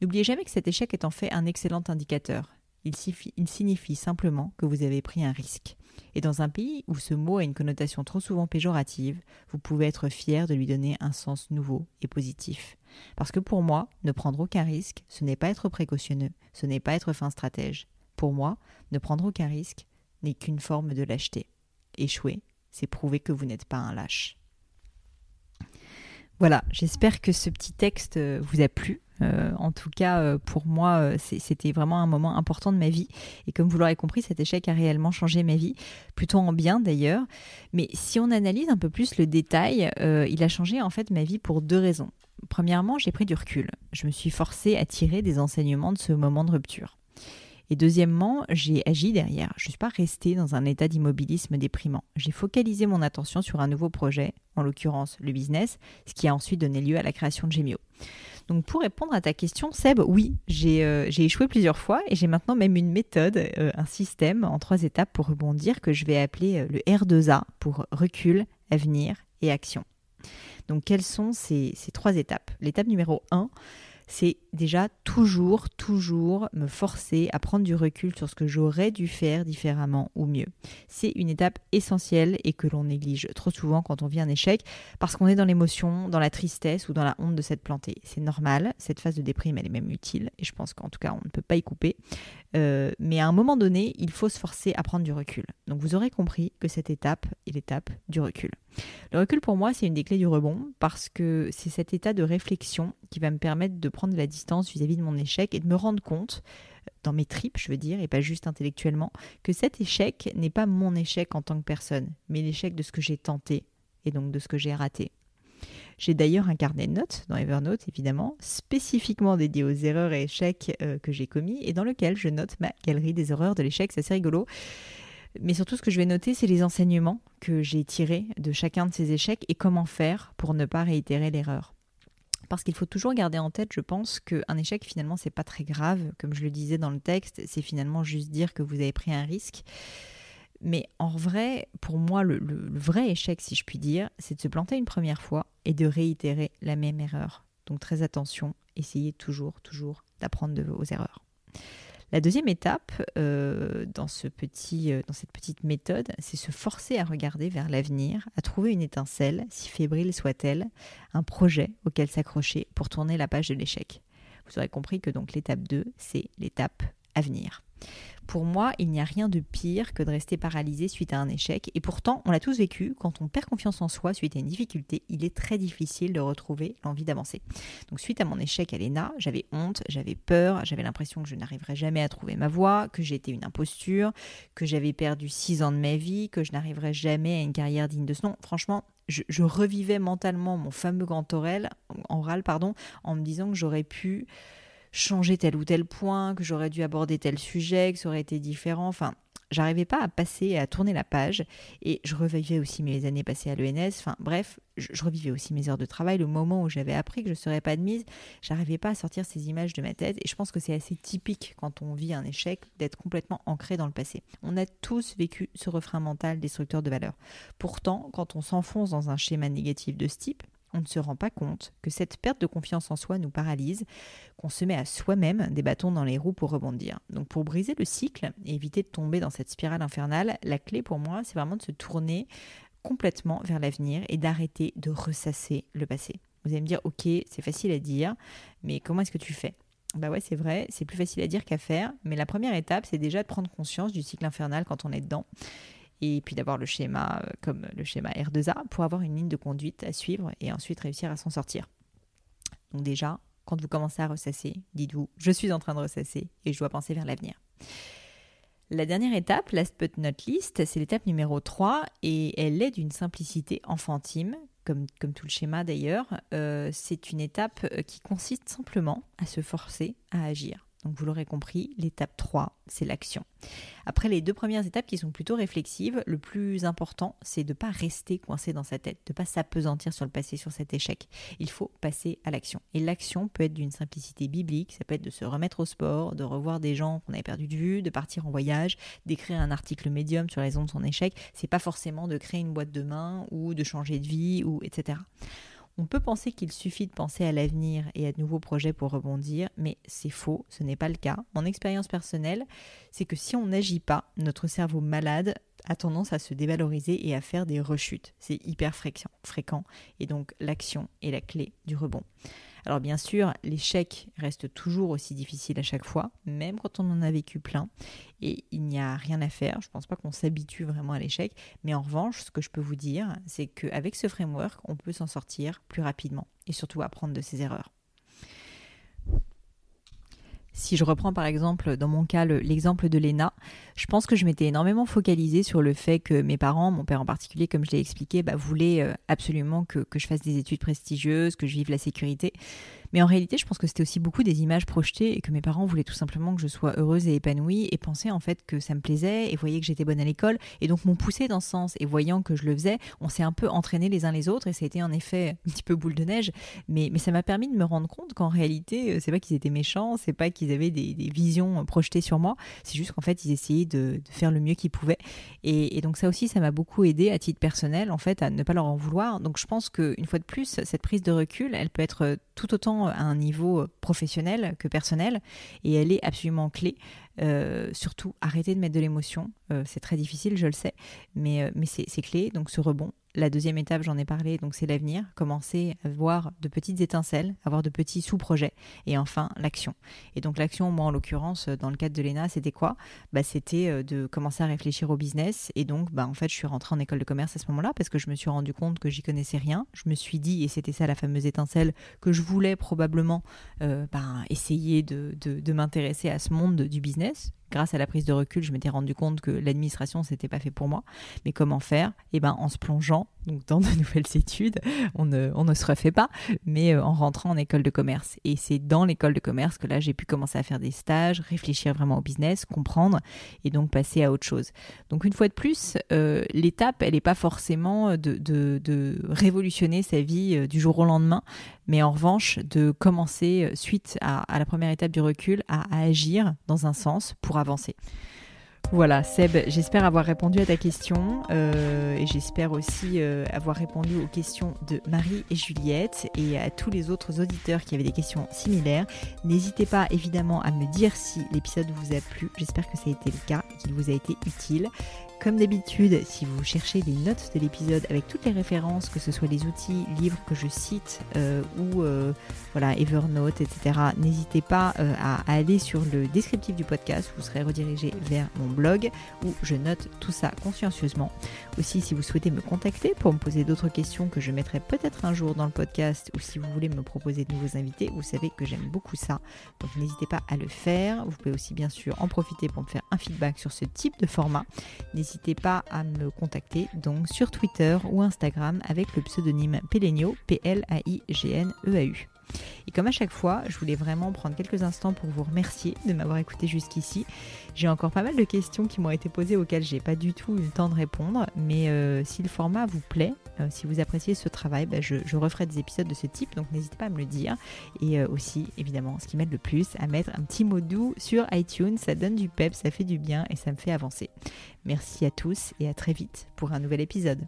N'oubliez jamais que cet échec est en fait un excellent indicateur. Il, signifie simplement que vous avez pris un risque. Et dans un pays où ce mot a une connotation trop souvent péjorative, vous pouvez être fier de lui donner un sens nouveau et positif. Parce que pour moi, ne prendre aucun risque, ce n'est pas être précautionneux, ce n'est pas être fin stratège. Pour moi, ne prendre aucun risque n'est qu'une forme de lâcheté. Échouer, c'est prouver que vous n'êtes pas un lâche. Voilà, j'espère que ce petit texte euh, vous a plu. Euh, en tout cas, euh, pour moi, c'était vraiment un moment important de ma vie. Et comme vous l'aurez compris, cet échec a réellement changé ma vie, plutôt en bien d'ailleurs. Mais si on analyse un peu plus le détail, il a changé en fait ma vie pour deux raisons. Premièrement, j'ai pris du recul. Je me suis forcée à tirer des enseignements de ce moment de rupture. Et deuxièmement, j'ai agi derrière. Je ne suis pas restée dans un état d'immobilisme déprimant. J'ai focalisé mon attention sur un nouveau projet, en l'occurrence le business, ce qui a ensuite donné lieu à la création de Gemio. Donc pour répondre à ta question, Seb, oui, j'ai euh, échoué plusieurs fois et j'ai maintenant même une méthode, euh, un système en trois étapes pour rebondir que je vais appeler euh, le R2A pour recul, avenir et action. Donc quelles sont ces, ces trois étapes? L'étape numéro 1, c'est déjà toujours, toujours me forcer à prendre du recul sur ce que j'aurais dû faire différemment ou mieux. C'est une étape essentielle et que l'on néglige trop souvent quand on vit un échec parce qu'on est dans l'émotion, dans la tristesse ou dans la honte de s'être planté. C'est normal, cette phase de déprime elle est même utile et je pense qu'en tout cas on ne peut pas y couper. Euh, mais à un moment donné, il faut se forcer à prendre du recul. Donc vous aurez compris que cette étape est l'étape du recul. Le recul pour moi, c'est une des clés du rebond parce que c'est cet état de réflexion qui va me permettre de prendre la distance vis-à-vis de mon échec et de me rendre compte, dans mes tripes, je veux dire, et pas juste intellectuellement, que cet échec n'est pas mon échec en tant que personne, mais l'échec de ce que j'ai tenté et donc de ce que j'ai raté. J'ai d'ailleurs un carnet de notes dans Evernote, évidemment, spécifiquement dédié aux erreurs et échecs euh, que j'ai commis et dans lequel je note ma galerie des erreurs de l'échec. C'est assez rigolo. Mais surtout, ce que je vais noter, c'est les enseignements que j'ai tirés de chacun de ces échecs et comment faire pour ne pas réitérer l'erreur. Parce qu'il faut toujours garder en tête, je pense, qu'un échec, finalement, c'est pas très grave. Comme je le disais dans le texte, c'est finalement juste dire que vous avez pris un risque. Mais en vrai, pour moi, le, le vrai échec, si je puis dire, c'est de se planter une première fois et de réitérer la même erreur. Donc très attention, essayez toujours, toujours d'apprendre de vos erreurs. La deuxième étape euh, euh, dans cette petite méthode, c'est se forcer à regarder vers l'avenir, à trouver une étincelle, si fébrile soit-elle, un projet auquel s'accrocher pour tourner la page de l'échec. Vous aurez compris que donc l'étape 2, c'est l'étape à venir. Pour moi, il n'y a rien de pire que de rester paralysé suite à un échec. Et pourtant, on l'a tous vécu, quand on perd confiance en soi suite à une difficulté, il est très difficile de retrouver l'envie d'avancer. Donc suite à mon échec à l'ENA, j'avais honte, j'avais peur, j'avais l'impression que je n'arriverais jamais à trouver ma voie, que j'étais une imposture, que j'avais perdu six ans de ma vie, que je n'arriverais jamais à une carrière digne de ce nom. Franchement, je, revivais mentalement mon fameux grand oral, oral pardon, en me disant que j'aurais pu changer tel ou tel point, que j'aurais dû aborder tel sujet, que ça aurait été différent. Enfin, j'arrivais pas à passer, à tourner la page. Et je revivais aussi mes années passées à l'ENS. Enfin, bref, je, revivais aussi mes heures de travail, le moment où j'avais appris que je ne serais pas admise. J'arrivais pas à sortir ces images de ma tête. Et je pense que c'est assez typique quand on vit un échec d'être complètement ancré dans le passé. On a tous vécu ce refrain mental destructeur de valeur. Pourtant, quand on s'enfonce dans un schéma négatif de ce type, on ne se rend pas compte que cette perte de confiance en soi nous paralyse, qu'on se met à soi-même des bâtons dans les roues pour rebondir. Donc pour briser le cycle et éviter de tomber dans cette spirale infernale, la clé pour moi, c'est vraiment de se tourner complètement vers l'avenir et d'arrêter de ressasser le passé. Vous allez me dire, ok, c'est facile à dire, mais comment est-ce que tu fais? Bah ouais, c'est vrai, c'est plus facile à dire qu'à faire, mais la première étape, c'est déjà de prendre conscience du cycle infernal quand on est dedans et puis d'avoir le schéma euh, comme le schéma R2A pour avoir une ligne de conduite à suivre et ensuite réussir à s'en sortir. Donc déjà, quand vous commencez à ressasser, dites-vous, je suis en train de ressasser et je dois penser vers l'avenir. La dernière étape, last but not least, c'est l'étape numéro 3 et elle est d'une simplicité enfantine, comme, comme tout le schéma d'ailleurs. Euh, c'est une étape euh, qui consiste simplement à se forcer à agir. Donc vous l'aurez compris, l'étape 3, c'est l'action. Après les deux premières étapes qui sont plutôt réflexives, le plus important, c'est de ne pas rester coincé dans sa tête, de ne pas s'apesantir sur le passé, sur cet échec. Il faut passer à l'action. Et l'action peut être d'une simplicité biblique, ça peut être de se remettre au sport, de revoir des gens qu'on avait perdu de vue, de partir en voyage, d'écrire un article médium sur les raisons de son échec. C'est pas forcément de créer une boîte de main ou de changer de vie ou etc. On peut penser qu'il suffit de penser à l'avenir et à de nouveaux projets pour rebondir, mais c'est faux, ce n'est pas le cas. Mon expérience personnelle, c'est que si on n'agit pas, notre cerveau malade a tendance à se dévaloriser et à faire des rechutes. C'est hyper fréquent, et donc l'action est la clé du rebond. Alors bien sûr, l'échec reste toujours aussi difficile à chaque fois, même quand on en a vécu plein, et il n'y a rien à faire. Je ne pense pas qu'on s'habitue vraiment à l'échec, mais en revanche, ce que je peux vous dire, c'est qu'avec ce framework, on peut s'en sortir plus rapidement et surtout apprendre de ses erreurs. Si je reprends par exemple dans mon cas l'exemple de Léna, je pense que je m'étais énormément focalisée sur le fait que mes parents, mon père en particulier, comme je l'ai expliqué, bah, voulaient euh, absolument que je fasse des études prestigieuses, que je vive la sécurité. Mais en réalité, je pense que c'était aussi beaucoup des images projetées et que mes parents voulaient tout simplement que je sois heureuse et épanouie et pensaient en fait que ça me plaisait et voyaient que j'étais bonne à l'école et donc m'ont poussé dans ce sens. Et voyant que je le faisais, on s'est un peu entraînés les uns les autres et ça a été en effet un petit peu boule de neige. Mais, mais ça m'a permis de me rendre compte qu'en réalité, euh, c'est pas qu'ils étaient méchants, c'est pas qu'ils avaient des, visions projetées sur moi, c'est juste qu'en fait, ils essayaient de, faire le mieux qu'ils pouvaient. Et, et, donc ça aussi, ça m'a beaucoup aidé à titre personnel en fait à ne pas leur en vouloir. Donc je pense qu'une fois de plus, cette prise de recul, elle peut être tout autant à un niveau professionnel que personnel, et elle est absolument clé. Euh, surtout, arrêter de mettre de l'émotion. Euh, c'est très difficile, je le sais, mais, euh, mais c'est clé. Donc ce rebond, la deuxième étape, j'en ai parlé, donc c'est l'avenir. Commencer à voir de petites étincelles, avoir de petits sous-projets. Et enfin, l'action. Et donc l'action, moi en l'occurrence, dans le cadre de l'ENA, c'était quoi? Bah, C'était euh, de commencer à réfléchir au business. Et donc, bah, en fait, je suis rentrée en école de commerce à ce moment-là parce que je me suis rendu compte que j'y connaissais rien. Je me suis dit, et c'était ça la fameuse étincelle, que je voulais probablement euh, bah, essayer de m'intéresser à ce monde du business grâce à la prise de recul, je m'étais rendu compte que l'administration, c'était pas fait pour moi. Mais comment faire? Eh ben, en se plongeant donc dans de nouvelles études, on ne, on ne se refait pas, mais euh, en rentrant en école de commerce. Et c'est dans l'école de commerce que là, j'ai pu commencer à faire des stages, réfléchir vraiment au business, comprendre et donc passer à autre chose. Donc une fois de plus, euh, l'étape, elle n'est pas forcément de, de, de, révolutionner sa vie euh, du jour au lendemain, mais en revanche de commencer, suite à, à la première étape du recul, à, à agir dans un sens pour avancer. Voilà, Seb, j'espère avoir répondu à ta question euh, et j'espère aussi euh, avoir répondu aux questions de Marie et Juliette et à tous les autres auditeurs qui avaient des questions similaires. N'hésitez pas évidemment à me dire si l'épisode vous a plu. J'espère que ça a été le cas et qu'il vous a été utile. Comme d'habitude, si vous cherchez les notes de l'épisode avec toutes les références, que ce soit les outils, livres que je cite euh, ou voilà Evernote, etc., n'hésitez pas à, aller sur le descriptif du podcast. Vous serez redirigé vers mon blog où je note tout ça consciencieusement. Aussi, si vous souhaitez me contacter pour me poser d'autres questions que je mettrai peut-être un jour dans le podcast ou si vous voulez me proposer de nouveaux invités, vous savez que j'aime beaucoup ça. Donc n'hésitez pas à le faire. Vous pouvez aussi bien sûr en profiter pour me faire un feedback sur ce type de format n'hésitez pas à me contacter donc sur Twitter ou Instagram avec le pseudonyme Pelenio, P-L-A-I-G-N-E-A-U. Et comme à chaque fois, je voulais vraiment prendre quelques instants pour vous remercier de m'avoir écouté jusqu'ici. J'ai encore pas mal de questions qui m'ont été posées auxquelles j'ai pas du tout eu le temps de répondre, mais euh, si le format vous plaît, euh, si vous appréciez ce travail, bah, je, referai des épisodes de ce type, donc n'hésitez pas à me le dire. Et euh, aussi, évidemment, ce qui m'aide le plus, à mettre un petit mot doux sur iTunes, ça donne du pep, ça fait du bien et ça me fait avancer. Merci à tous et à très vite pour un nouvel épisode.